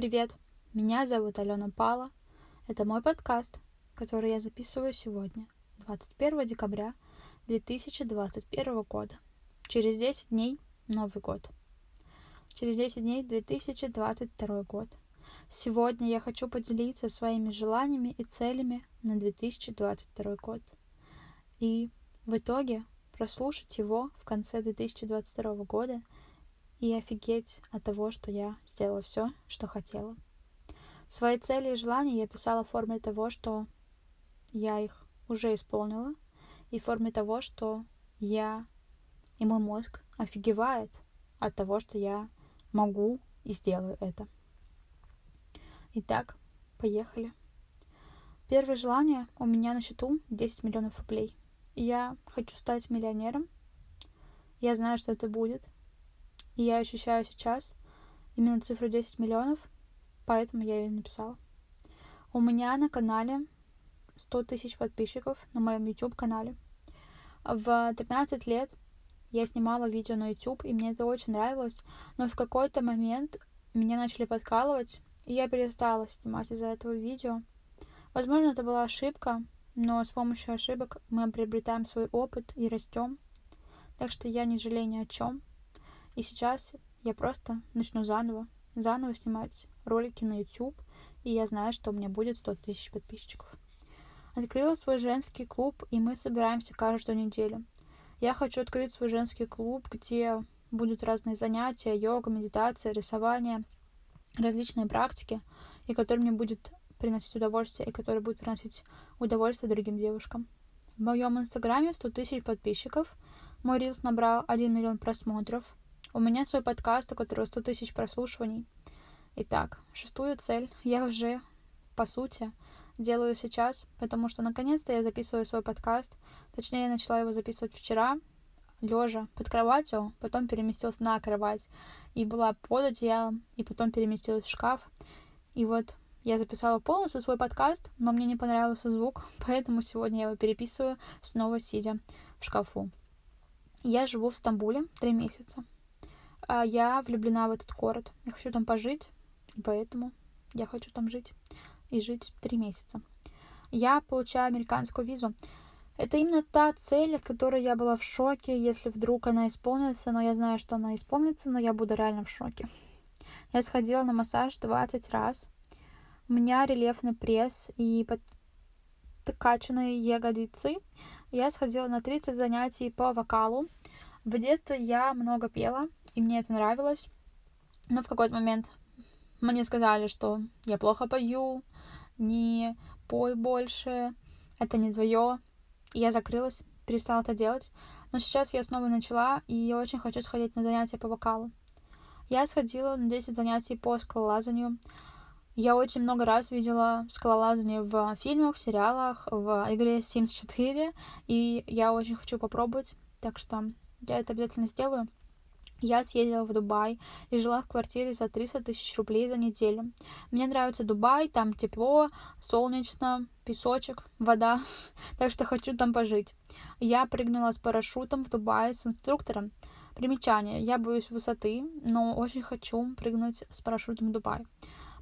Привет, меня зовут Алена Пала. Это мой подкаст, который я записываю сегодня, 21 декабря 2021 года. Через 10 дней Новый год. Через 10 дней 2022 год. Сегодня я хочу поделиться своими желаниями и целями на 2022 год. И в итоге прослушать его в конце 2022 года и офигеть от того, что я сделала все, что хотела. Свои цели и желания я писала в форме того, что я их уже исполнила, и в форме того, что я и мой мозг офигевает от того, что я могу и сделаю это. Итак, поехали. Первое желание у меня на счету 10 миллионов рублей. Я хочу стать миллионером. Я знаю, что это будет. И я ощущаю сейчас именно цифру 10 миллионов, поэтому я ее написала. У меня на канале 100 тысяч подписчиков на моем YouTube-канале. В 13 лет я снимала видео на YouTube, и мне это очень нравилось, но в какой-то момент меня начали подкалывать, и я перестала снимать из-за этого видео. Возможно, это была ошибка, но с помощью ошибок мы приобретаем свой опыт и растем. Так что я не жалею ни о чем. И сейчас я просто начну заново, заново снимать ролики на YouTube, и я знаю, что у меня будет 100 тысяч подписчиков. Открыла свой женский клуб, и мы собираемся каждую неделю. Я хочу открыть свой женский клуб, где будут разные занятия, йога, медитация, рисование, различные практики, и который мне будет приносить удовольствие, и который будет приносить удовольствие другим девушкам. В моем инстаграме 100 тысяч подписчиков. Мой рилс набрал 1 миллион просмотров. У меня свой подкаст, у которого 100 тысяч прослушиваний. Итак, шестую цель я уже, по сути, делаю сейчас, потому что наконец-то я записываю свой подкаст. Точнее, я начала его записывать вчера, лежа под кроватью, потом переместилась на кровать и была под одеялом, и потом переместилась в шкаф. И вот я записала полностью свой подкаст, но мне не понравился звук, поэтому сегодня я его переписываю, снова сидя в шкафу. Я живу в Стамбуле три месяца. А я влюблена в этот город. Я хочу там пожить, поэтому я хочу там жить и жить три месяца. Я получаю американскую визу. Это именно та цель, от которой я была в шоке, если вдруг она исполнится, но я знаю, что она исполнится, но я буду реально в шоке. Я сходила на массаж 20 раз. У меня рельефный пресс и подкачанные ягодицы. Я сходила на 30 занятий по вокалу. В детстве я много пела, и мне это нравилось. Но в какой-то момент мне сказали, что я плохо пою, не пой больше, это не твое. Я закрылась, перестала это делать. Но сейчас я снова начала, и я очень хочу сходить на занятия по вокалу. Я сходила на 10 занятий по скалолазанию. Я очень много раз видела скалолазание в фильмах, в сериалах, в игре Sims 4, и я очень хочу попробовать, так что я это обязательно сделаю. Я съездила в Дубай и жила в квартире за 300 тысяч рублей за неделю. Мне нравится Дубай, там тепло, солнечно, песочек, вода, так что хочу там пожить. Я прыгнула с парашютом в Дубае с инструктором. Примечание. Я боюсь высоты, но очень хочу прыгнуть с парашютом в Дубай.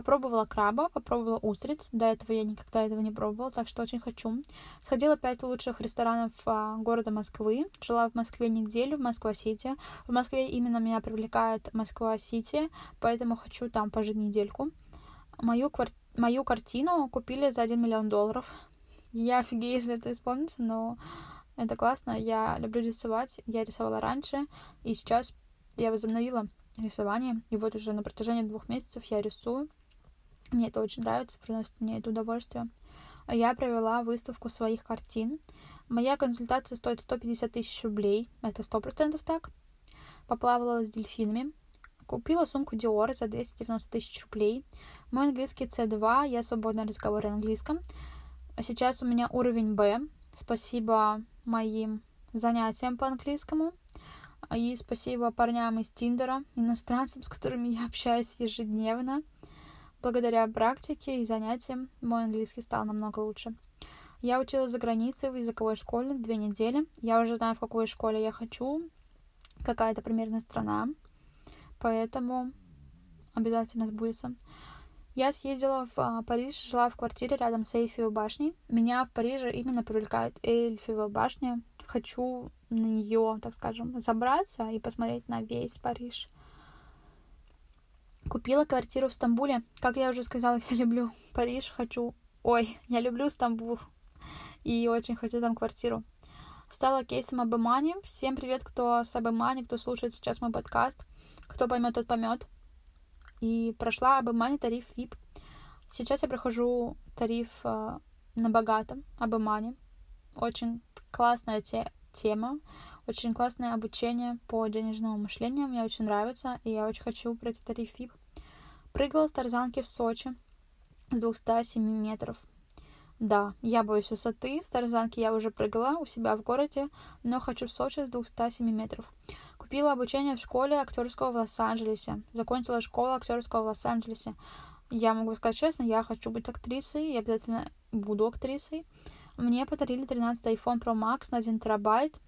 Попробовала краба, попробовала устриц. До этого я никогда этого не пробовала, так что очень хочу. Сходила пять лучших ресторанов а, города Москвы. Жила в Москве неделю, в Москва-Сити. В Москве именно меня привлекает Москва-Сити, поэтому хочу там пожить недельку. Мою, квар... Мою картину купили за 1 миллион долларов. Я офигею, если это исполнится, но это классно. Я люблю рисовать. Я рисовала раньше, и сейчас я возобновила рисование. И вот уже на протяжении двух месяцев я рисую. Мне это очень нравится, приносит мне это удовольствие. Я провела выставку своих картин. Моя консультация стоит 150 тысяч рублей. Это сто процентов так. Поплавала с дельфинами. Купила сумку Dior за 290 тысяч рублей. Мой английский C2, я свободно разговариваю на английском. Сейчас у меня уровень B. Спасибо моим занятиям по английскому. И спасибо парням из Тиндера, иностранцам, с которыми я общаюсь ежедневно. Благодаря практике и занятиям мой английский стал намного лучше. Я училась за границей в языковой школе две недели. Я уже знаю, в какой школе я хочу, какая это примерно страна. Поэтому обязательно сбудется. Я съездила в а, Париж, жила в квартире рядом с Эйфелевой башней. Меня в Париже именно привлекает Эйфелева башня. Хочу на нее, так скажем, забраться и посмотреть на весь Париж. Купила квартиру в Стамбуле. Как я уже сказала, я люблю Париж, хочу... Ой, я люблю Стамбул. И очень хочу там квартиру. Стала кейсом Абэмани. Всем привет, кто с Абэмани, кто слушает сейчас мой подкаст. Кто поймет, тот поймет. И прошла Абэмани тариф VIP. Сейчас я прохожу тариф э, на богатом Абэмани. Очень классная те тема, очень классное обучение по денежному мышлению. Мне очень нравится, и я очень хочу пройти тариф. Прыгала с тарзанки в Сочи с 207 метров. Да, я боюсь высоты. С тарзанки я уже прыгала у себя в городе, но хочу в Сочи с 207 метров. Купила обучение в школе актерского в Лос-Анджелесе. Закончила школу актерского в Лос-Анджелесе. Я могу сказать честно, я хочу быть актрисой, я обязательно буду актрисой. Мне подарили 13 iPhone Pro Max на 1 терабайт.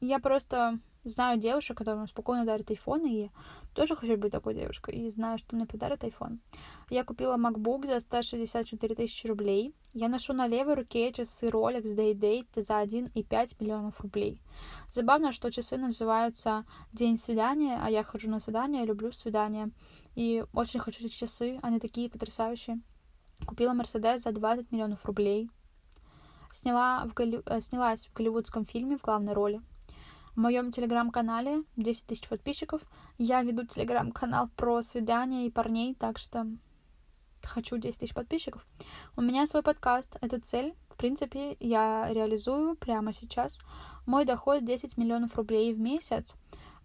Я просто знаю девушек, которым спокойно дарят iPhone, и тоже хочу быть такой девушкой, и знаю, что мне подарят iPhone. Я купила MacBook за 164 тысячи рублей. Я ношу на левой руке часы Rolex Day-Date за 1,5 миллионов рублей. Забавно, что часы называются День свидания, а я хожу на свидание, люблю свидания. И очень хочу эти часы, они такие потрясающие. Купила Mercedes за 20 миллионов рублей. Сняла в Голли... Э, снялась в голливудском фильме в главной роли. В моем телеграм-канале 10 тысяч подписчиков. Я веду телеграм-канал про свидания и парней, так что хочу 10 тысяч подписчиков. У меня свой подкаст. Эту цель, в принципе, я реализую прямо сейчас. Мой доход 10 миллионов рублей в месяц.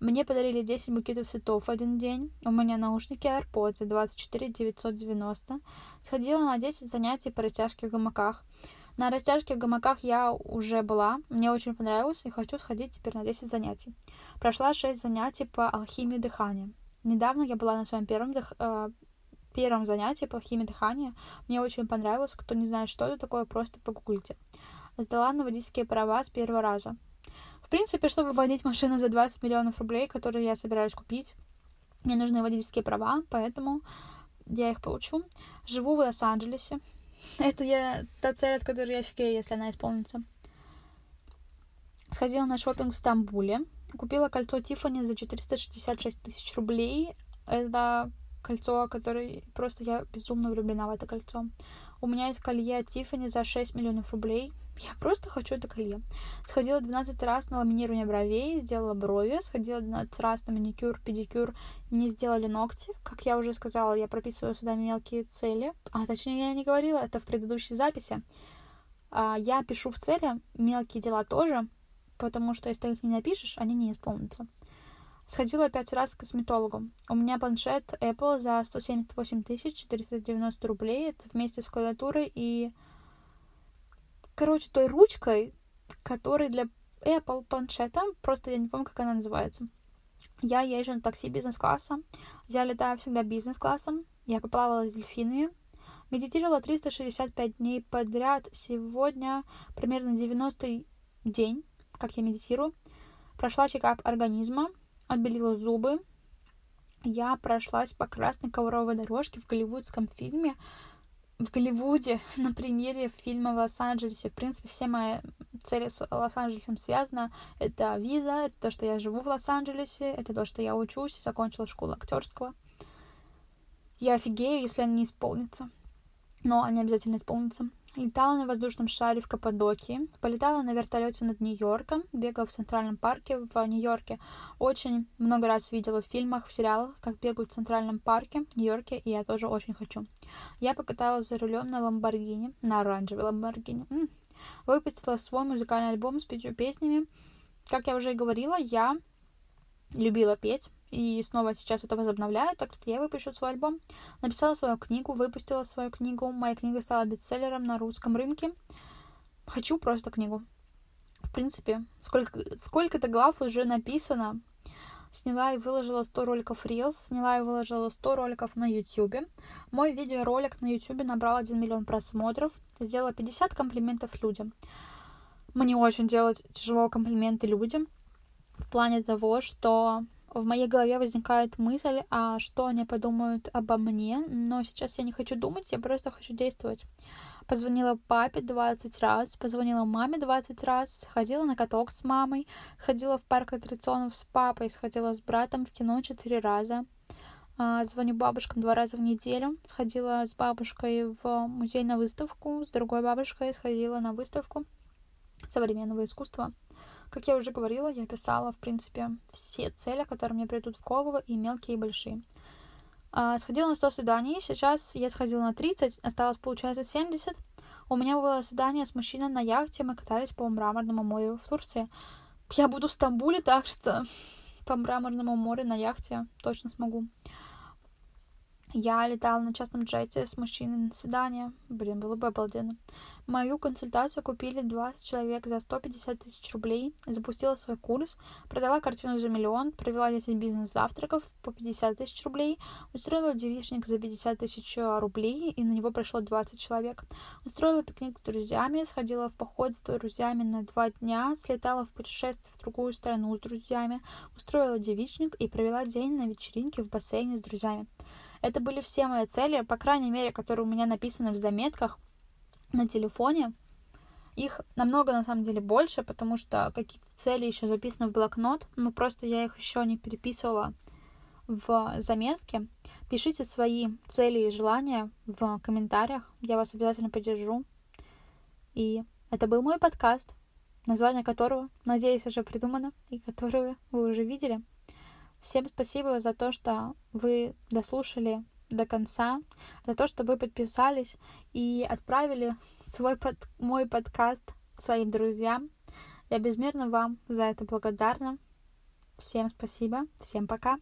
Мне подарили 10 букетов цветов один день. У меня наушники AirPods за 24 990. Сходила на 10 занятий по растяжке в гамаках. На растяжке в гамаках я уже была, мне очень понравилось и хочу сходить теперь на 10 занятий. Прошла 6 занятий по алхимии дыхания. Недавно я была на своем первом, дых... э, первом занятии по алхимии дыхания. Мне очень понравилось. Кто не знает, что это такое, просто погуглите. Сдала на водительские права с первого раза. В принципе, чтобы водить машину за 20 миллионов рублей, которые я собираюсь купить, мне нужны водительские права, поэтому я их получу. Живу в Лос-Анджелесе. Это я та цель, от которой я офигею, если она исполнится. Сходила на шопинг в Стамбуле. Купила кольцо Тиффани за 466 тысяч рублей. Это кольцо, которое просто я безумно влюблена в это кольцо. У меня есть колье от Тиффани за 6 миллионов рублей. Я просто хочу это колье. Сходила 12 раз на ламинирование бровей, сделала брови, сходила 12 раз на маникюр, педикюр, не сделали ногти. Как я уже сказала, я прописываю сюда мелкие цели. А точнее, я не говорила, это в предыдущей записи. А, я пишу в цели мелкие дела тоже, потому что если ты их не напишешь, они не исполнятся. Сходила пять раз к косметологу. У меня планшет Apple за 178 490 рублей. Это вместе с клавиатурой и короче, той ручкой, которой для Apple планшета, просто я не помню, как она называется. Я езжу на такси бизнес-класса, я летаю всегда бизнес-классом, я поплавала с дельфинами, медитировала 365 дней подряд, сегодня примерно 90 день, как я медитирую, прошла чекап организма, отбелила зубы, я прошлась по красной ковровой дорожке в голливудском фильме в Голливуде на примере фильма в Лос-Анджелесе. В принципе, все мои цели с Лос-Анджелесом связаны. Это виза, это то, что я живу в Лос-Анджелесе, это то, что я учусь, закончила школу актерского. Я офигею, если они исполнятся. Но они обязательно исполнятся. Летала на воздушном шаре в Каппадокии, полетала на вертолете над Нью-Йорком, бегала в Центральном парке в Нью-Йорке. Очень много раз видела в фильмах, в сериалах, как бегают в Центральном парке в Нью-Йорке, и я тоже очень хочу. Я покаталась за рулем на Ламборгини, на оранжевой Ламборгини. Выпустила свой музыкальный альбом с пятью песнями. Как я уже и говорила, я любила петь, и снова сейчас это возобновляю, так что я выпущу свой альбом. Написала свою книгу, выпустила свою книгу. Моя книга стала бестселлером на русском рынке. Хочу просто книгу. В принципе, сколько, сколько-то глав уже написано. Сняла и выложила 100 роликов Reels, сняла и выложила 100 роликов на YouTube. Мой видеоролик на YouTube набрал 1 миллион просмотров. Сделала 50 комплиментов людям. Мне очень делать тяжело комплименты людям в плане того, что в моей голове возникает мысль, а что они подумают обо мне, но сейчас я не хочу думать, я просто хочу действовать. Позвонила папе 20 раз, позвонила маме 20 раз, сходила на каток с мамой, сходила в парк аттракционов с папой, сходила с братом в кино 4 раза. А, звоню бабушкам два раза в неделю. Сходила с бабушкой в музей на выставку, с другой бабушкой сходила на выставку современного искусства. Как я уже говорила, я писала, в принципе, все цели, которые мне придут в голову, и мелкие, и большие. А, сходила на 100 свиданий, сейчас я сходила на 30, осталось, получается, 70. У меня было свидание с мужчиной на яхте, мы катались по мраморному морю в Турции. Я буду в Стамбуле, так что по мраморному морю на яхте точно смогу. Я летала на частном джете с мужчиной на свидание. Блин, было бы обалденно. Мою консультацию купили 20 человек за 150 тысяч рублей. Запустила свой курс, продала картину за миллион, провела 10 бизнес-завтраков по 50 тысяч рублей, устроила девичник за 50 тысяч рублей, и на него пришло 20 человек. Устроила пикник с друзьями, сходила в поход с друзьями на два дня, слетала в путешествие в другую страну с друзьями, устроила девичник и провела день на вечеринке в бассейне с друзьями. Это были все мои цели, по крайней мере, которые у меня написаны в заметках на телефоне. Их намного, на самом деле, больше, потому что какие-то цели еще записаны в блокнот, но просто я их еще не переписывала в заметке. Пишите свои цели и желания в комментариях, я вас обязательно поддержу. И это был мой подкаст, название которого, надеюсь, уже придумано и которое вы уже видели. Всем спасибо за то, что вы дослушали до конца, за то, что вы подписались и отправили свой под... мой подкаст своим друзьям. Я безмерно вам за это благодарна. Всем спасибо, всем пока.